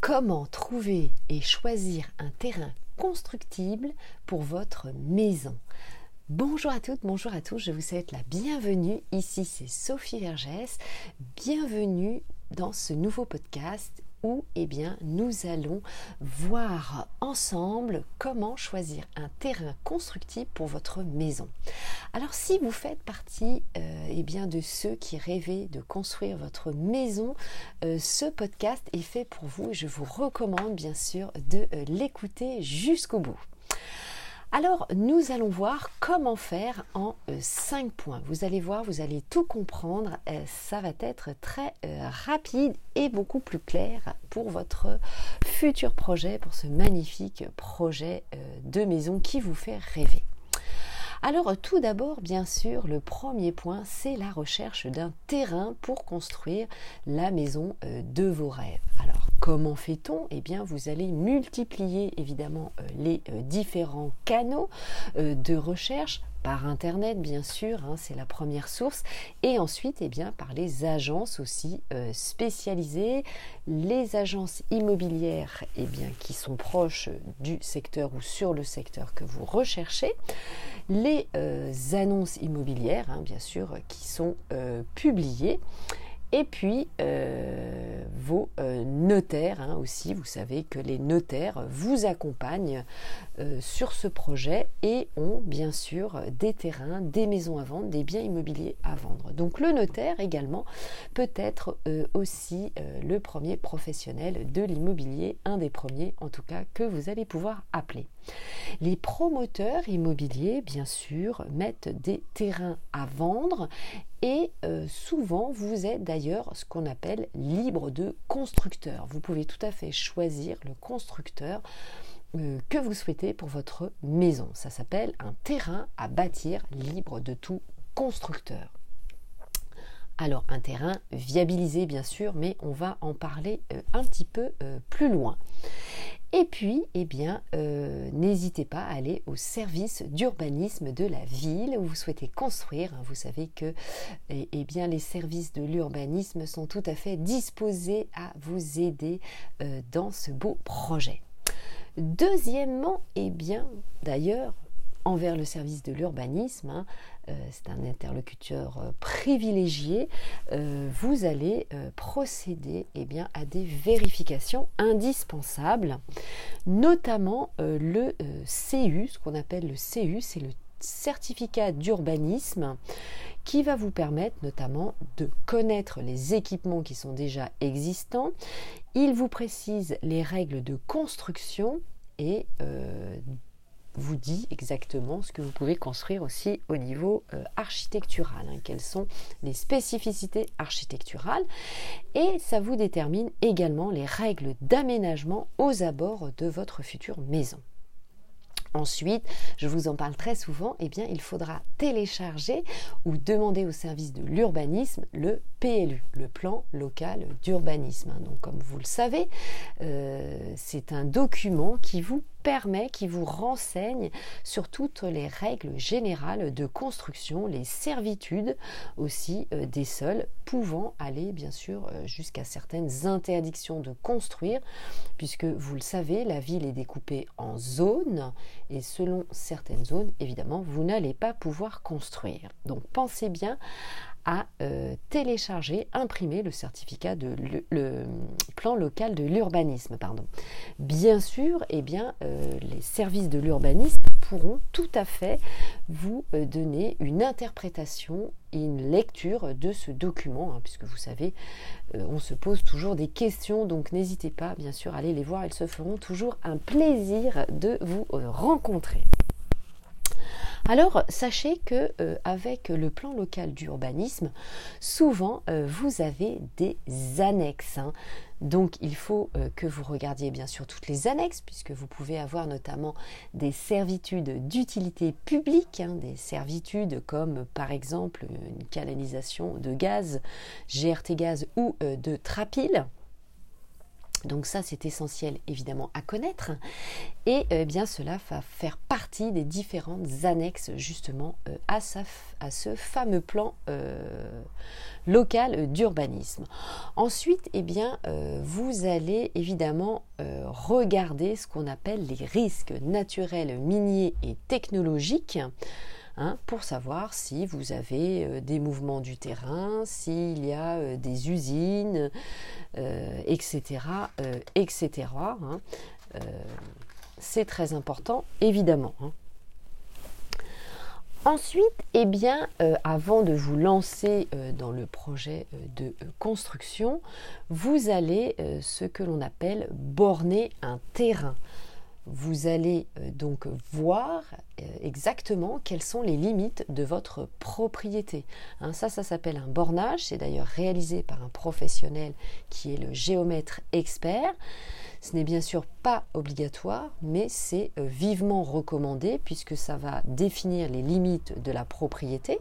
Comment trouver et choisir un terrain constructible pour votre maison? Bonjour à toutes, bonjour à tous, je vous souhaite la bienvenue. Ici c'est Sophie Vergès. Bienvenue dans ce nouveau podcast où eh bien, nous allons voir ensemble comment choisir un terrain constructible pour votre maison. Alors si vous faites partie euh, eh bien, de ceux qui rêvaient de construire votre maison, euh, ce podcast est fait pour vous et je vous recommande bien sûr de euh, l'écouter jusqu'au bout. Alors, nous allons voir comment faire en 5 euh, points. Vous allez voir, vous allez tout comprendre. Ça va être très rapide et beaucoup plus clair pour votre futur projet, pour ce magnifique projet de maison qui vous fait rêver. Alors tout d'abord, bien sûr, le premier point, c'est la recherche d'un terrain pour construire la maison de vos rêves. Alors Comment fait-on? Eh bien, vous allez multiplier évidemment euh, les euh, différents canaux euh, de recherche par Internet, bien sûr, hein, c'est la première source, et ensuite, eh bien, par les agences aussi spécialisées, les agences immobilières, eh bien, qui sont proches du secteur ou sur le secteur que vous recherchez, les annonces immobilières, hein, bien sûr, qui sont publiées. Et puis euh, vos euh, notaires hein, aussi, vous savez que les notaires vous accompagnent euh, sur ce projet et ont bien sûr des terrains, des maisons à vendre, des biens immobiliers à vendre. Donc le notaire également peut être aussi le premier professionnel de l'immobilier, un des premiers en tout cas que vous allez pouvoir appeler. Les promoteurs immobiliers, bien sûr, mettent des terrains à vendre et euh, souvent vous êtes d'ailleurs ce qu'on appelle libre de constructeur. Vous pouvez tout à fait choisir le constructeur euh, que vous souhaitez pour votre maison. Ça s'appelle un terrain à bâtir libre de tout constructeur. Alors un terrain viabilisé bien sûr, mais on va en parler euh, un petit peu plus loin. Et puis, eh bien, euh, n'hésitez pas à aller au service d'urbanisme de la ville où vous souhaitez construire. Vous savez que eh, eh les services de l'urbanisme sont tout à fait disposés à vous aider euh, dans ce beau projet. Deuxièmement, eh bien, d'ailleurs, envers le service de l'urbanisme, hein, c'est un interlocuteur euh, privilégié, euh, vous allez procéder eh bien, à des vérifications indispensables, notamment le CU, ce qu'on appelle le CU, c'est le certificat d'urbanisme qui va vous permettre notamment de connaître les équipements qui sont déjà existants. Il vous précise les règles de construction et vous dit exactement ce que vous pouvez construire aussi au niveau euh, architectural, hein. quelles sont les spécificités architecturales, et ça vous détermine également les règles d'aménagement aux abords de votre future maison. Ensuite, je vous en parle très souvent, eh bien, il faudra télécharger ou demander au service de l'urbanisme le PLU, le plan local d'urbanisme. Hein. Donc, comme vous le savez, euh, c'est un document qui vous permet, qui vous renseigne sur toutes les règles générales de construction, les servitudes aussi euh, des sols, pouvant aller bien sûr euh, jusqu'à certaines interdictions de construire, puisque vous le savez, la ville est découpée en zones et selon certaines zones, évidemment, vous n'allez pas pouvoir construire. Donc pensez bien à euh, télécharger, imprimer le certificat de plan local de l'urbanisme. Pardon. Bien sûr, eh bien, euh, les services de l'urbanisme pourront tout à fait vous euh, donner une interprétation et une lecture de ce document, hein, puisque vous savez, on se pose toujours des questions, donc n'hésitez pas, bien sûr, à aller les voir, elles se feront toujours un plaisir de vous rencontrer. Alors sachez que euh, avec le plan local d'urbanisme, souvent euh, vous avez des annexes. Hein. Donc il faut euh, que vous regardiez bien sûr toutes les annexes, puisque vous pouvez avoir notamment des servitudes d'utilité publique, hein, des servitudes comme par exemple une canalisation de gaz, GRT gaz ou de trapile. Donc ça, c'est essentiel évidemment à connaître. Et euh, bien cela va faire partie des différentes annexes justement euh, à, ce fameux plan euh, local d'urbanisme. Ensuite, eh bien, vous allez évidemment regarder ce qu'on appelle les risques naturels miniers et technologiques. Hein, pour savoir si vous avez des mouvements du terrain, s'il y a des usines, etc. Euh, etc. Hein. C'est très important, évidemment. Hein. Ensuite, eh bien, avant de vous lancer dans le projet de construction, vous allez ce que l'on appelle borner un terrain vous allez euh, donc voir euh, exactement quelles sont les limites de votre propriété. Hein, ça, ça s'appelle un bornage. C'est d'ailleurs réalisé par un professionnel qui est le géomètre expert. Ce n'est bien sûr pas obligatoire, mais c'est euh, vivement recommandé puisque ça va définir les limites de la propriété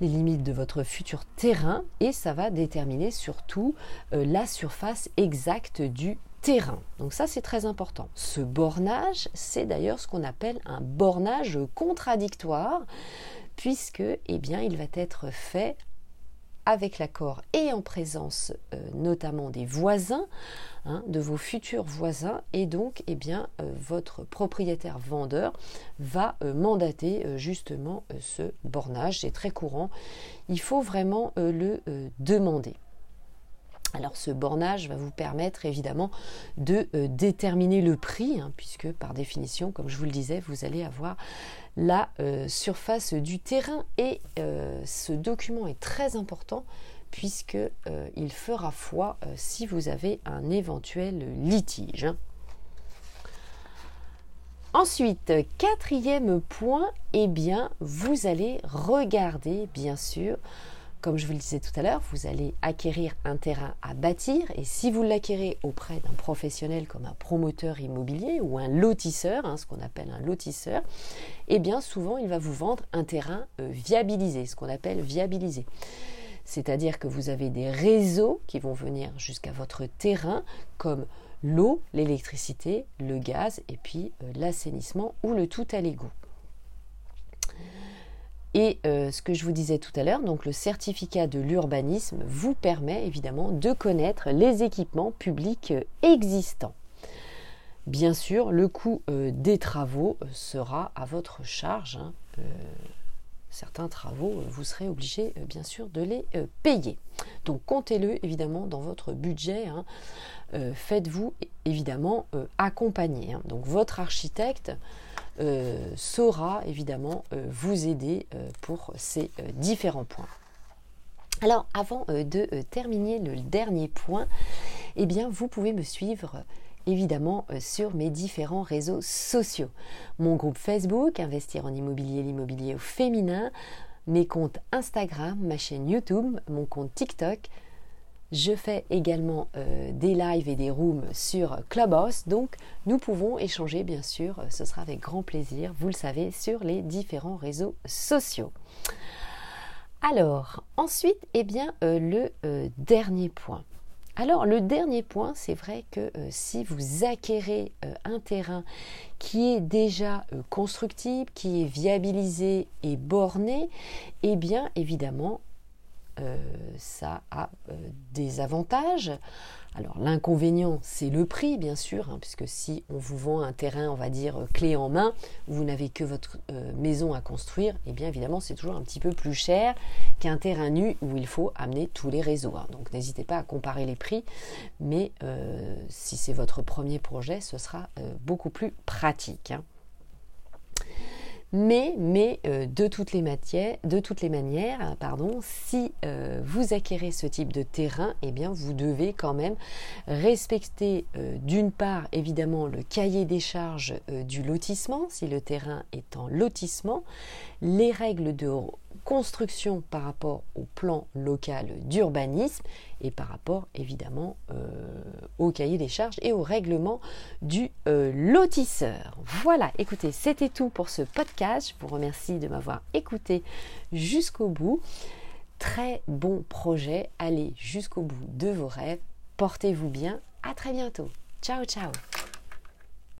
les limites de votre futur terrain et ça va déterminer surtout la surface exacte du terrain. Donc ça c'est très important. Ce bornage, c'est d'ailleurs ce qu'on appelle un bornage contradictoire puisque eh bien, il va être fait avec l'accord et en présence euh, notamment des voisins, hein, de vos futurs voisins, et donc eh bien, euh, votre propriétaire vendeur va euh, mandater justement ce bornage. C'est très courant. Il faut vraiment le demander. Alors ce bornage va vous permettre évidemment de euh, déterminer le prix, hein, puisque par définition, comme je vous le disais, vous allez avoir la euh, surface du terrain et euh, ce document est très important puisqu'il fera foi si vous avez un éventuel litige. Hein. Ensuite, quatrième point, eh bien, vous allez regarder, bien sûr, comme je vous le disais tout à l'heure, vous allez acquérir un terrain à bâtir et si vous l'acquérez auprès d'un professionnel comme un promoteur immobilier ou un lotisseur, hein, ce qu'on appelle un lotisseur, eh bien souvent il va vous vendre un terrain euh, viabilisé, ce qu'on appelle viabilisé. C'est-à-dire que vous avez des réseaux qui vont venir jusqu'à votre terrain comme l'eau, l'électricité, le gaz et puis euh, l'assainissement ou le tout à l'égout. Et euh, ce que je vous disais tout à l'heure, donc le certificat de l'urbanisme vous permet évidemment de connaître les équipements publics euh, existants. Bien sûr, le coût euh, des travaux sera à votre charge. Hein. certains travaux, vous serez obligé bien sûr de les payer. Donc comptez-le évidemment dans votre budget. Hein. Faites-vous évidemment accompagner. Hein. Donc votre architecte saura évidemment euh, vous aider euh, pour ces différents points. Alors avant de terminer le dernier point, eh bien vous pouvez me suivre évidemment sur mes différents réseaux sociaux. Mon groupe Facebook, Investir en immobilier, l'immobilier au féminin, mes comptes Instagram, ma chaîne YouTube, mon compte TikTok, je fais également euh, des lives et des rooms sur Clubhouse, donc nous pouvons échanger bien sûr, ce sera avec grand plaisir, vous le savez, sur les différents réseaux sociaux. Alors, ensuite, eh bien, euh, le euh, dernier point. Alors, le dernier point, c'est vrai que si vous acquérez un terrain qui est déjà constructible, qui est viabilisé et borné, eh bien, évidemment, euh, ça a euh, des avantages. Alors l'inconvénient, c'est le prix, bien sûr, hein, puisque si on vous vend un terrain, on va dire, euh, clé en main, vous n'avez que votre maison à construire, et eh bien évidemment, c'est toujours un petit peu plus cher qu'un terrain nu où il faut amener tous les réseaux. Hein. Donc n'hésitez pas à comparer les prix, mais si c'est votre premier projet, ce sera beaucoup plus pratique. Hein. Mais, mais euh, de, toutes les manières, pardon, si euh, vous acquérez ce type de terrain, eh bien vous devez quand même respecter euh, d'une part évidemment le cahier des charges du lotissement, si le terrain est en lotissement, les règles de construction par rapport au plan local d'urbanisme et par rapport évidemment euh, au cahier des charges et au règlement du euh, lotisseur. Voilà, écoutez, c'était tout pour ce podcast. Je vous remercie de m'avoir écouté jusqu'au bout. Très bon projet, allez jusqu'au bout de vos rêves, portez-vous bien, À très bientôt. Ciao ciao